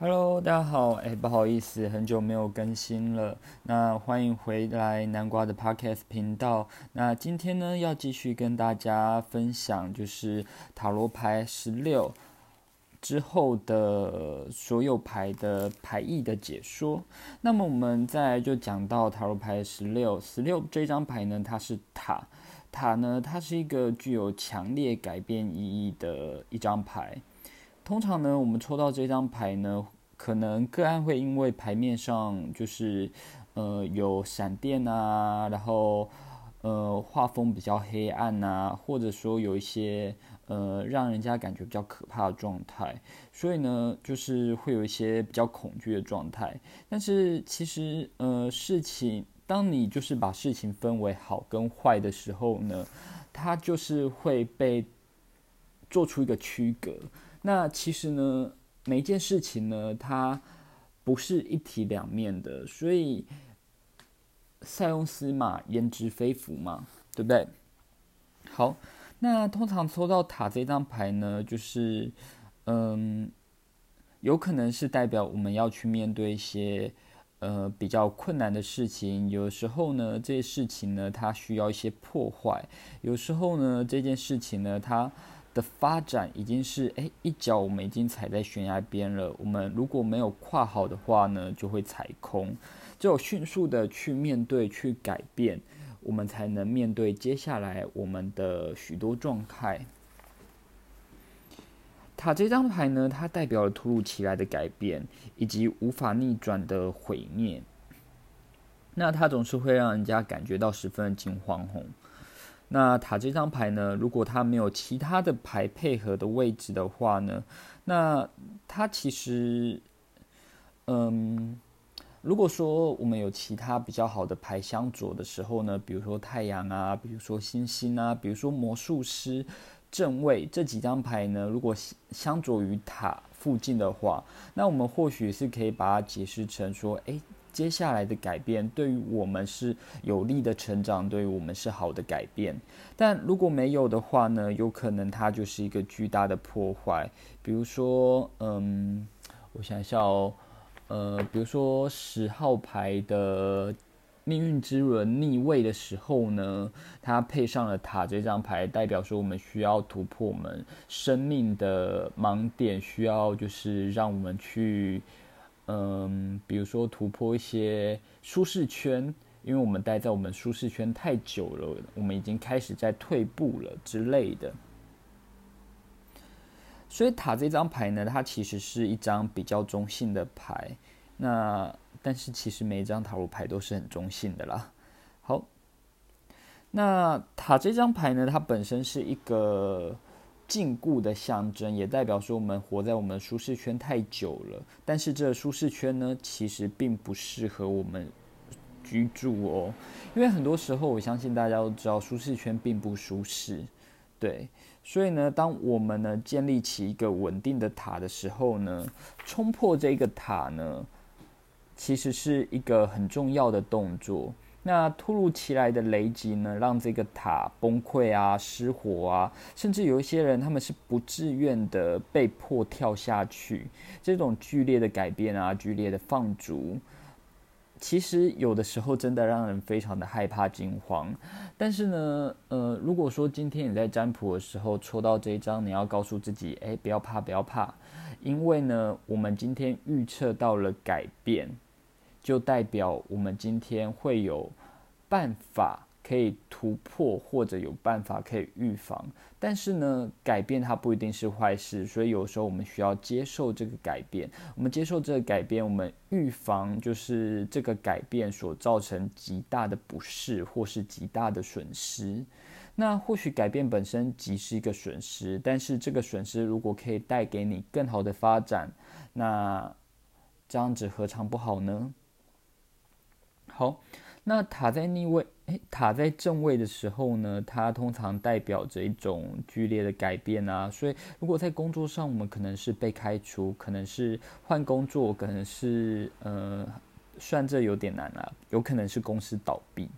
Hello，大家好，哎，不好意思，很久没有更新了。那欢迎回来南瓜的 Podcast 频道。那今天呢，要继续跟大家分享，就是塔罗牌十六之后的所有牌的牌意的解说。那么我们再就讲到塔罗牌十六，十六这张牌呢，它是塔，塔呢，它是一个具有强烈改变意义的一张牌。通常呢，我们抽到这张牌呢，可能个案会因为牌面上就是呃有闪电啊，然后呃画风比较黑暗呐，或者说有一些呃让人家感觉比较可怕的状态，所以呢，就是会有一些比较恐惧的状态。但是其实呃事情，当你就是把事情分为好跟坏的时候呢，它就是会被做出一个区隔。那其实呢，每一件事情呢，它不是一体两面的，所以塞翁失马焉知非福嘛，对不对？好，那通常抽到塔这张牌呢，就是嗯，有可能是代表我们要去面对一些呃比较困难的事情，有时候呢，这些事情呢，它需要一些破坏，有时候呢，这件事情呢，它。的发展已经是哎，一脚我们已经踩在悬崖边了。我们如果没有跨好的话呢，就会踩空。只有迅速的去面对、去改变，我们才能面对接下来我们的许多状态。塔这张牌呢，它代表了突如其来的改变以及无法逆转的毁灭。那它总是会让人家感觉到十分的惊慌吼。那塔这张牌呢？如果它没有其他的牌配合的位置的话呢？那它其实，嗯，如果说我们有其他比较好的牌相左的时候呢，比如说太阳啊，比如说星星啊，比如说魔术师正位这几张牌呢，如果相左于塔附近的话，那我们或许是可以把它解释成说，哎。接下来的改变对于我们是有利的成长，对于我们是好的改变。但如果没有的话呢？有可能它就是一个巨大的破坏。比如说，嗯，我想一下哦，呃，比如说十号牌的命运之轮逆位的时候呢，它配上了塔这张牌，代表说我们需要突破我们生命的盲点，需要就是让我们去。嗯，比如说突破一些舒适圈，因为我们待在我们舒适圈太久了，我们已经开始在退步了之类的。所以塔这张牌呢，它其实是一张比较中性的牌。那但是其实每一张塔罗牌都是很中性的啦。好，那塔这张牌呢，它本身是一个。禁锢的象征，也代表说我们活在我们舒适圈太久了。但是这舒适圈呢，其实并不适合我们居住哦。因为很多时候，我相信大家都知道，舒适圈并不舒适。对，所以呢，当我们呢建立起一个稳定的塔的时候呢，冲破这个塔呢，其实是一个很重要的动作。那突如其来的雷击呢，让这个塔崩溃啊、失火啊，甚至有一些人他们是不自愿的被迫跳下去。这种剧烈的改变啊、剧烈的放逐，其实有的时候真的让人非常的害怕、惊慌。但是呢，呃，如果说今天你在占卜的时候抽到这一张，你要告诉自己，哎，不要怕，不要怕，因为呢，我们今天预测到了改变。就代表我们今天会有办法可以突破，或者有办法可以预防。但是呢，改变它不一定是坏事，所以有时候我们需要接受这个改变。我们接受这个改变，我们预防就是这个改变所造成极大的不适或是极大的损失。那或许改变本身即是一个损失，但是这个损失如果可以带给你更好的发展，那这样子何尝不好呢？好，那塔在逆位，诶，塔在正位的时候呢，它通常代表着一种剧烈的改变啊。所以，如果在工作上，我们可能是被开除，可能是换工作，可能是呃，算这有点难啊，有可能是公司倒闭。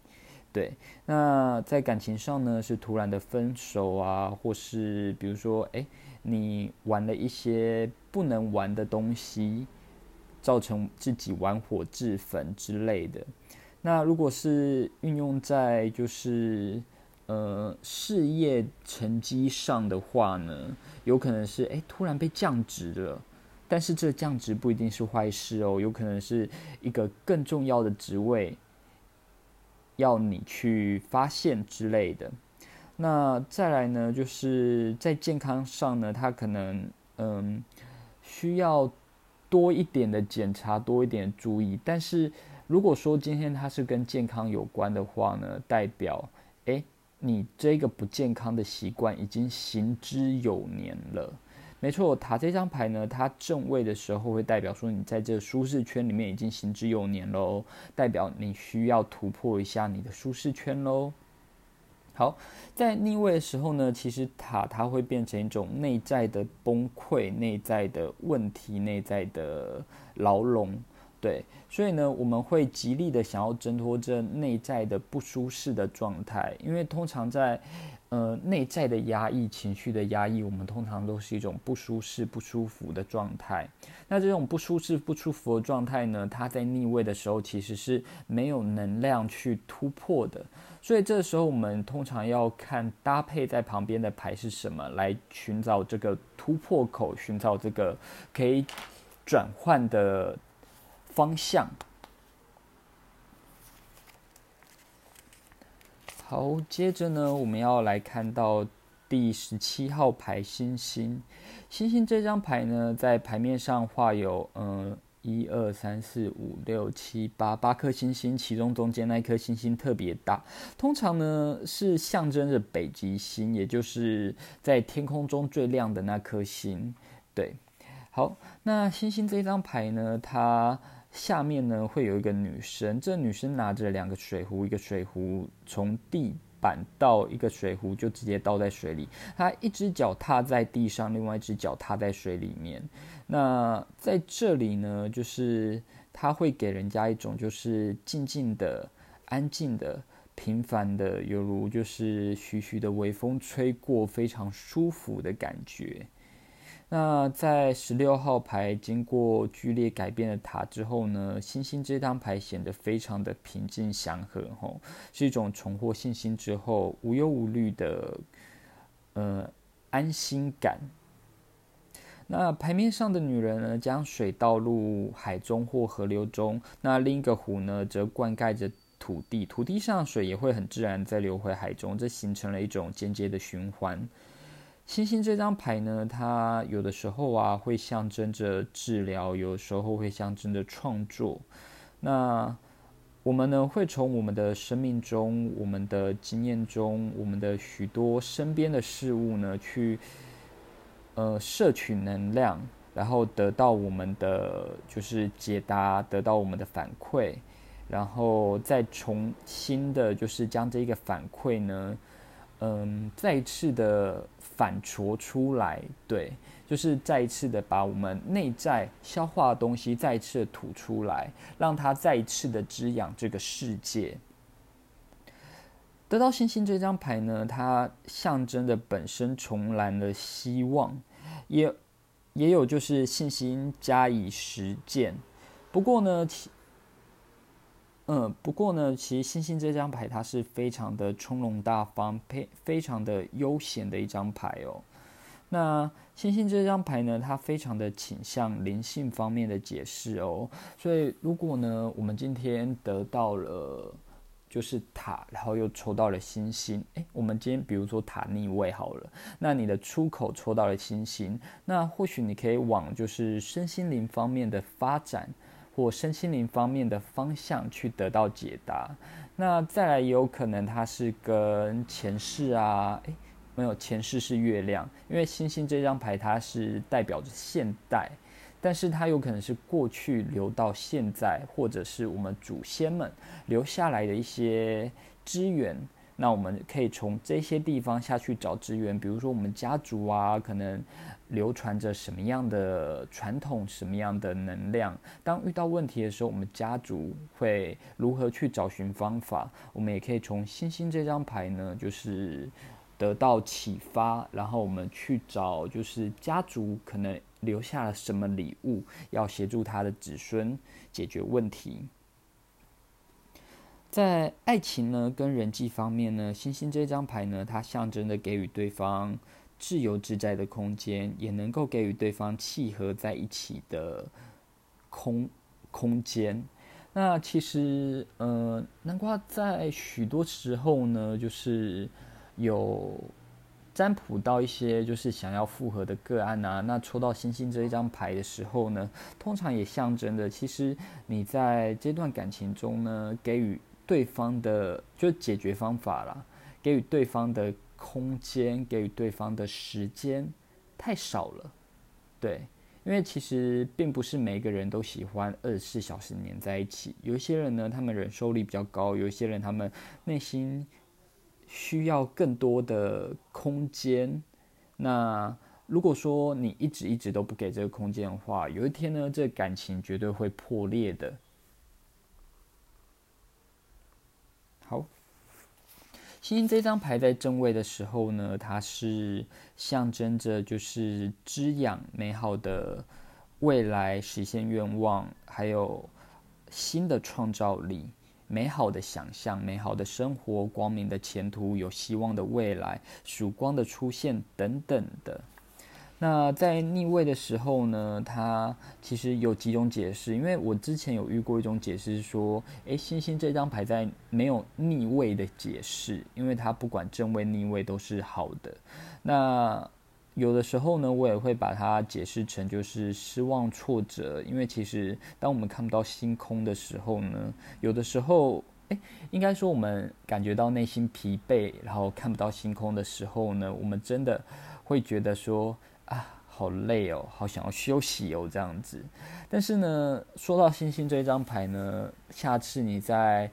对，那在感情上呢，是突然的分手啊，或是比如说，哎，你玩了一些不能玩的东西。造成自己玩火自焚之类的。那如果是运用在就是呃事业成绩上的话呢，有可能是哎突然被降职了，但是这降职不一定是坏事哦，有可能是一个更重要的职位要你去发现之类的。那再来呢，就是在健康上呢，他可能嗯需要多一点的检查，多一点注意，但是。如果说今天它是跟健康有关的话呢，代表诶，你这个不健康的习惯已经行之有年了。没错，塔这张牌呢，它正位的时候会代表说你在这舒适圈里面已经行之有年喽，代表你需要突破一下你的舒适圈喽。好，在逆位的时候呢，其实塔它会变成一种内在的崩溃、内在的问题、内在的牢笼。对，所以呢，我们会极力的想要挣脱这内在的不舒适的状态，因为通常在，呃，内在的压抑、情绪的压抑，我们通常都是一种不舒适、不舒服的状态。那这种不舒适、不舒服的状态呢，它在逆位的时候其实是没有能量去突破的。所以这时候我们通常要看搭配在旁边的牌是什么，来寻找这个突破口，寻找这个可以转换的。方向好，接着呢，我们要来看到第十七号牌星星。星星这张牌呢，在牌面上画有嗯一二三四五六七八八颗星星，其中中间那颗星星特别大，通常呢是象征着北极星，也就是在天空中最亮的那颗星。对，好，那星星这张牌呢，它。下面呢会有一个女生，这女生拿着两个水壶，一个水壶从地板到一个水壶就直接倒在水里，她一只脚踏在地上，另外一只脚踏在水里面。那在这里呢，就是她会给人家一种就是静静的、安静的、平凡的，犹如就是徐徐的微风吹过，非常舒服的感觉。那在十六号牌经过剧烈改变的塔之后呢，星星这张牌显得非常的平静祥和，吼，是一种重获信心之后无忧无虑的，呃，安心感。那牌面上的女人呢，将水倒入海中或河流中，那另一个壶呢，则灌溉着土地，土地上水也会很自然再流回海中，这形成了一种间接的循环。星星这张牌呢，它有的时候啊会象征着治疗，有的时候会象征着创作。那我们呢会从我们的生命中、我们的经验中、我们的许多身边的事物呢，去呃摄取能量，然后得到我们的就是解答，得到我们的反馈，然后再重新的，就是将这个反馈呢。嗯，再次的反刍出来，对，就是再一次的把我们内在消化的东西再一次的吐出来，让它再一次的滋养这个世界。得到星星这张牌呢，它象征着本身重燃的希望，也也有就是信心加以实践。不过呢，嗯，不过呢，其实星星这张牌它是非常的从容大方，非非常的悠闲的一张牌哦。那星星这张牌呢，它非常的倾向灵性方面的解释哦。所以如果呢，我们今天得到了就是塔，然后又抽到了星星，诶，我们今天比如说塔逆位好了，那你的出口抽到了星星，那或许你可以往就是身心灵方面的发展。或身心灵方面的方向去得到解答，那再来也有可能它是跟前世啊，诶，没有前世是月亮，因为星星这张牌它是代表着现代，但是它有可能是过去流到现在，或者是我们祖先们留下来的一些资源。那我们可以从这些地方下去找资源，比如说我们家族啊，可能流传着什么样的传统，什么样的能量。当遇到问题的时候，我们家族会如何去找寻方法？我们也可以从星星这张牌呢，就是得到启发，然后我们去找，就是家族可能留下了什么礼物，要协助他的子孙解决问题。在爱情呢跟人际方面呢，星星这张牌呢，它象征着给予对方自由自在的空间，也能够给予对方契合在一起的空空间。那其实，呃，南瓜在许多时候呢，就是有占卜到一些就是想要复合的个案啊。那抽到星星这一张牌的时候呢，通常也象征着，其实你在这段感情中呢，给予。对方的就解决方法啦，给予对方的空间，给予对方的时间太少了，对，因为其实并不是每个人都喜欢二十四小时黏在一起，有一些人呢，他们忍受力比较高，有一些人他们内心需要更多的空间。那如果说你一直一直都不给这个空间的话，有一天呢，这感情绝对会破裂的。好，星星这张牌在正位的时候呢，它是象征着就是滋养美好的未来，实现愿望，还有新的创造力、美好的想象、美好的生活、光明的前途、有希望的未来、曙光的出现等等的。那在逆位的时候呢，它其实有几种解释。因为我之前有遇过一种解释说，诶，星星这张牌在没有逆位的解释，因为它不管正位逆位都是好的。那有的时候呢，我也会把它解释成就是失望、挫折。因为其实当我们看不到星空的时候呢，有的时候，诶，应该说我们感觉到内心疲惫，然后看不到星空的时候呢，我们真的会觉得说。啊，好累哦，好想要休息哦，这样子。但是呢，说到星星这一张牌呢，下次你在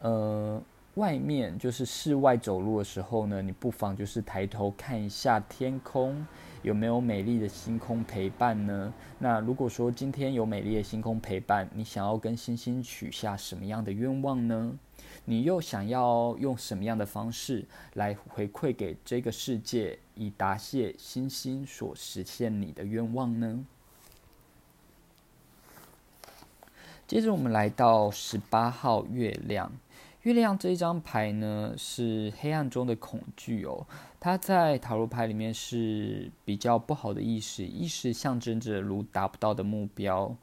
呃外面，就是室外走路的时候呢，你不妨就是抬头看一下天空，有没有美丽的星空陪伴呢？那如果说今天有美丽的星空陪伴，你想要跟星星许下什么样的愿望呢？你又想要用什么样的方式来回馈给这个世界，以答谢星星所实现你的愿望呢？接着我们来到十八号月亮，月亮这一张牌呢是黑暗中的恐惧哦，它在塔罗牌里面是比较不好的意识，意识象征着如达不到的目标，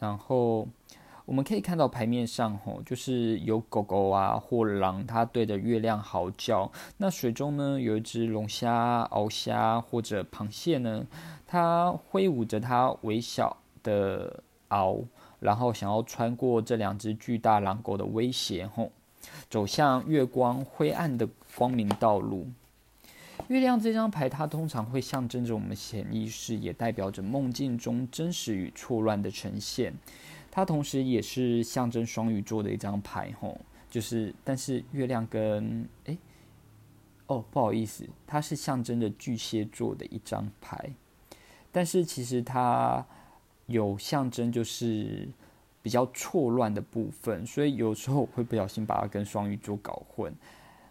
然后。我们可以看到牌面上，吼，就是有狗狗啊或狼，它对着月亮嚎叫。那水中呢，有一只龙虾、鳌虾或者螃蟹呢，它挥舞着它微小的螯，然后想要穿过这两只巨大狼狗的威胁，吼，走向月光灰暗的光明道路。月亮这张牌，它通常会象征着我们潜意识，也代表着梦境中真实与错乱的呈现。它同时也是象征双鱼座的一张牌，吼，就是，但是月亮跟，哎，哦，不好意思，它是象征着巨蟹座的一张牌，但是其实它有象征就是比较错乱的部分，所以有时候会不小心把它跟双鱼座搞混，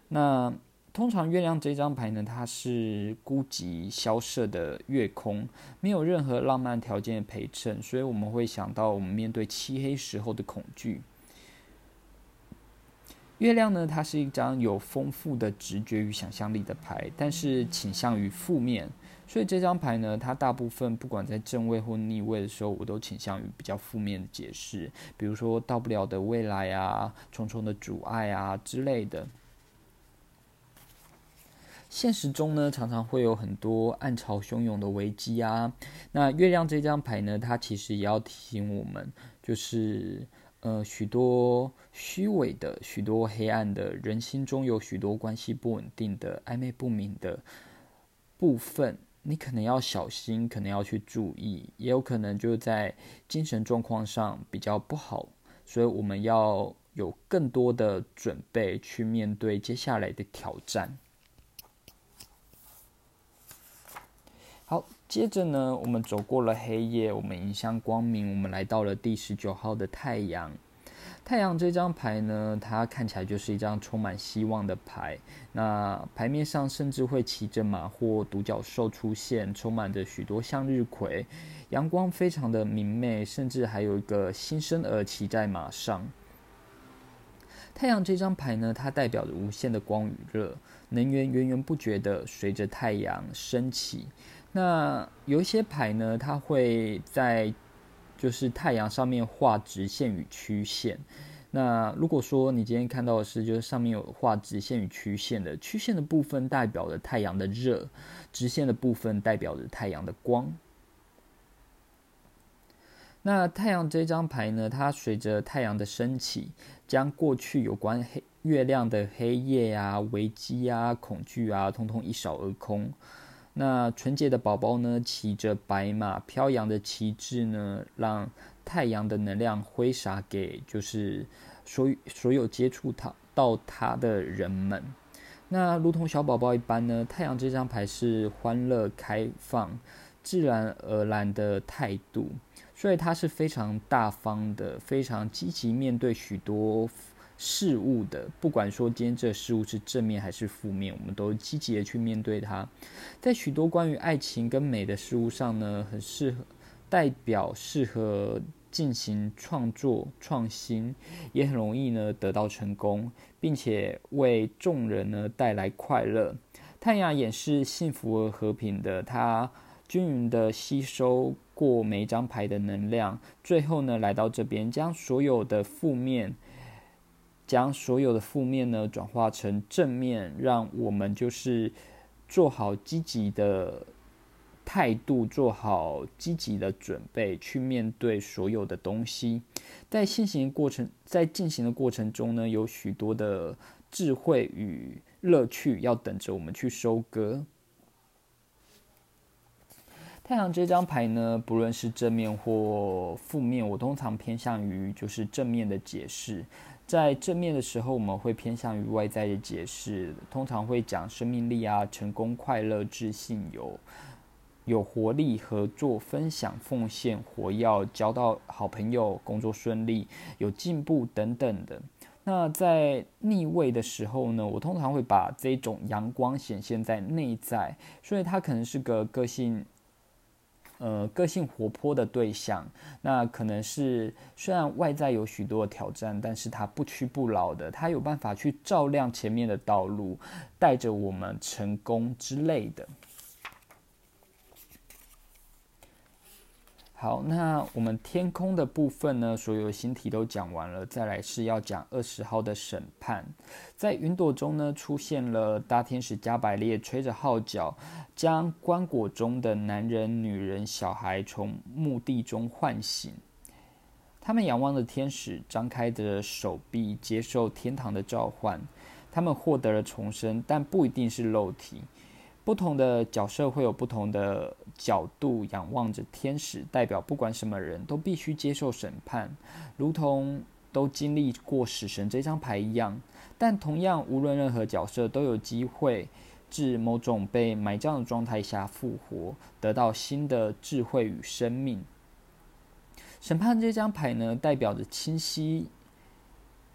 那。通常月亮这张牌呢，它是孤寂萧瑟的月空，没有任何浪漫条件的陪衬，所以我们会想到我们面对漆黑时候的恐惧。月亮呢，它是一张有丰富的直觉与想象力的牌，但是倾向于负面，所以这张牌呢，它大部分不管在正位或逆位的时候，我都倾向于比较负面的解释，比如说到不了的未来啊，重重的阻碍啊之类的。现实中呢，常常会有很多暗潮汹涌的危机啊。那月亮这张牌呢，它其实也要提醒我们，就是呃，许多虚伪的、许多黑暗的人心中有许多关系不稳定的、暧昧不明的部分，你可能要小心，可能要去注意，也有可能就在精神状况上比较不好，所以我们要有更多的准备去面对接下来的挑战。好，接着呢，我们走过了黑夜，我们迎向光明，我们来到了第十九号的太阳。太阳这张牌呢，它看起来就是一张充满希望的牌。那牌面上甚至会骑着马或独角兽出现，充满着许多向日葵，阳光非常的明媚，甚至还有一个新生儿骑在马上。太阳这张牌呢，它代表着无限的光与热，能源源源不绝的随着太阳升起。那有一些牌呢，它会在就是太阳上面画直线与曲线。那如果说你今天看到的是，就是上面有画直线与曲线的，曲线的部分代表着太阳的热，直线的部分代表着太阳的光。那太阳这张牌呢，它随着太阳的升起，将过去有关黑月亮的黑夜啊、危机啊、恐惧啊，通通一扫而空。那纯洁的宝宝呢，骑着白马，飘扬的旗帜呢，让太阳的能量挥洒给就是所所有接触它到它的人们。那如同小宝宝一般呢，太阳这张牌是欢乐、开放、自然而然的态度，所以它是非常大方的，非常积极面对许多。事物的，不管说今天这事物是正面还是负面，我们都积极的去面对它。在许多关于爱情跟美的事物上呢，很适合代表适合进行创作创新，也很容易呢得到成功，并且为众人呢带来快乐。太阳也是幸福而和平的，它均匀的吸收过每一张牌的能量，最后呢来到这边，将所有的负面。将所有的负面呢转化成正面，让我们就是做好积极的态度，做好积极的准备去面对所有的东西。在进行过程，在进行的过程中呢，有许多的智慧与乐趣要等着我们去收割。太阳这张牌呢，不论是正面或负面，我通常偏向于就是正面的解释。在正面的时候，我们会偏向于外在的解释，通常会讲生命力啊、成功、快乐、自信、有有活力、合作、分享、奉献、活要交到好朋友、工作顺利、有进步等等的。那在逆位的时候呢，我通常会把这种阳光显现在内在，所以它可能是个个性。呃，个性活泼的对象，那可能是虽然外在有许多的挑战，但是他不屈不挠的，他有办法去照亮前面的道路，带着我们成功之类的。好，那我们天空的部分呢？所有星体都讲完了，再来是要讲二十号的审判。在云朵中呢，出现了大天使加百列，吹着号角，将棺椁中的男人、女人、小孩从墓地中唤醒。他们仰望着天使，张开着手臂，接受天堂的召唤。他们获得了重生，但不一定是肉体。不同的角色会有不同的角度仰望着天使，代表不管什么人都必须接受审判，如同都经历过死神这张牌一样。但同样，无论任何角色都有机会至某种被埋葬的状态下复活，得到新的智慧与生命。审判这张牌呢，代表着清晰、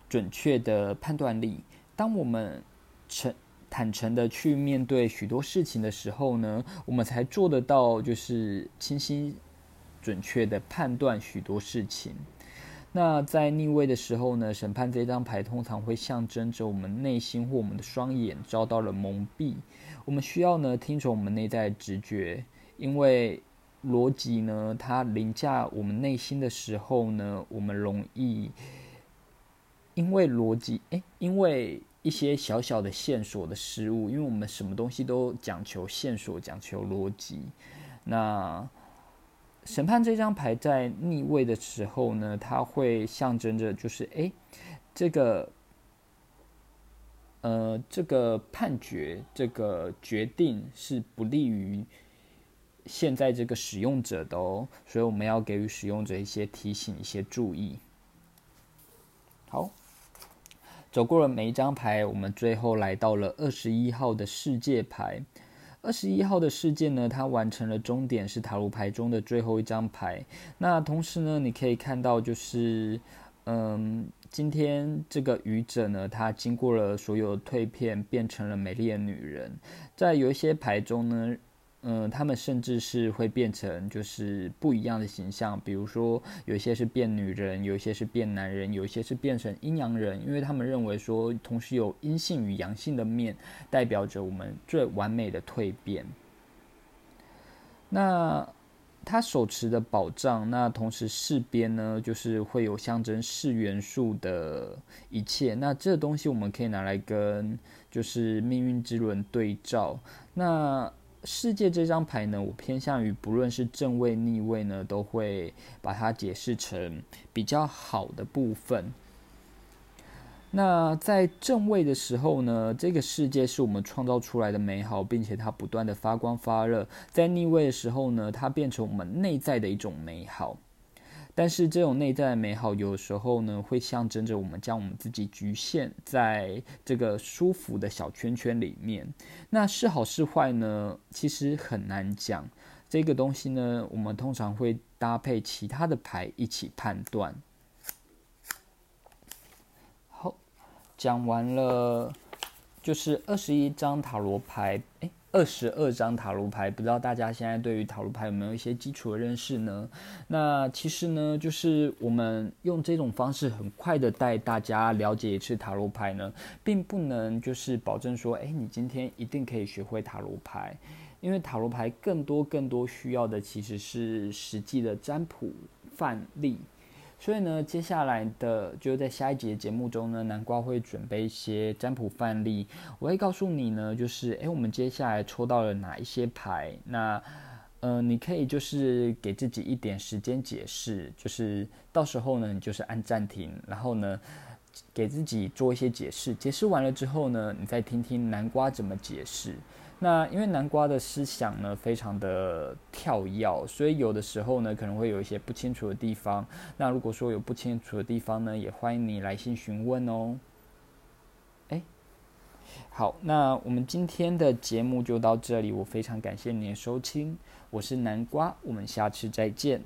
准确的判断力。当我们成。坦诚的去面对许多事情的时候呢，我们才做得到，就是清晰、准确的判断许多事情。那在逆位的时候呢，审判这张牌通常会象征着我们内心或我们的双眼遭到了蒙蔽。我们需要呢听从我们内在直觉，因为逻辑呢它凌驾我们内心的时候呢，我们容易因为逻辑，诶，因为。一些小小的线索的失误，因为我们什么东西都讲求线索，讲求逻辑。那审判这张牌在逆位的时候呢，它会象征着就是，哎，这个，呃，这个判决，这个决定是不利于现在这个使用者的哦，所以我们要给予使用者一些提醒，一些注意。好。走过了每一张牌，我们最后来到了二十一号的世界牌。二十一号的世界呢，它完成了终点，是塔罗牌中的最后一张牌。那同时呢，你可以看到，就是嗯，今天这个愚者呢，他经过了所有蜕变，变成了美丽的女人。在有一些牌中呢，嗯，他们甚至是会变成就是不一样的形象，比如说有一些是变女人，有一些是变男人，有一些是变成阴阳人，因为他们认为说，同时有阴性与阳性的面，代表着我们最完美的蜕变。那。他手持的宝藏，那同时四边呢，就是会有象征四元素的一切。那这东西我们可以拿来跟就是命运之轮对照。那世界这张牌呢，我偏向于不论是正位逆位呢，都会把它解释成比较好的部分。那在正位的时候呢，这个世界是我们创造出来的美好，并且它不断的发光发热。在逆位的时候呢，它变成我们内在的一种美好。但是这种内在的美好，有时候呢，会象征着我们将我们自己局限在这个舒服的小圈圈里面。那是好是坏呢？其实很难讲。这个东西呢，我们通常会搭配其他的牌一起判断。好讲完了，就是二十一张塔罗牌，哎，二十二张塔罗牌，不知道大家现在对于塔罗牌有没有一些基础的认识呢？那其实呢，就是我们用这种方式很快的带大家了解一次塔罗牌呢，并不能就是保证说，哎，你今天一定可以学会塔罗牌，因为塔罗牌更多更多需要的其实是实际的占卜范例。所以呢，接下来的就在下一节节目中呢，南瓜会准备一些占卜范例，我会告诉你呢，就是诶，我们接下来抽到了哪一些牌，那呃，你可以就是给自己一点时间解释，就是到时候呢，你就是按暂停，然后呢，给自己做一些解释，解释完了之后呢，你再听听南瓜怎么解释。那因为南瓜的思想呢非常的跳跃，所以有的时候呢可能会有一些不清楚的地方。那如果说有不清楚的地方呢，也欢迎你来信询问哦。哎，好，那我们今天的节目就到这里，我非常感谢你的收听，我是南瓜，我们下次再见。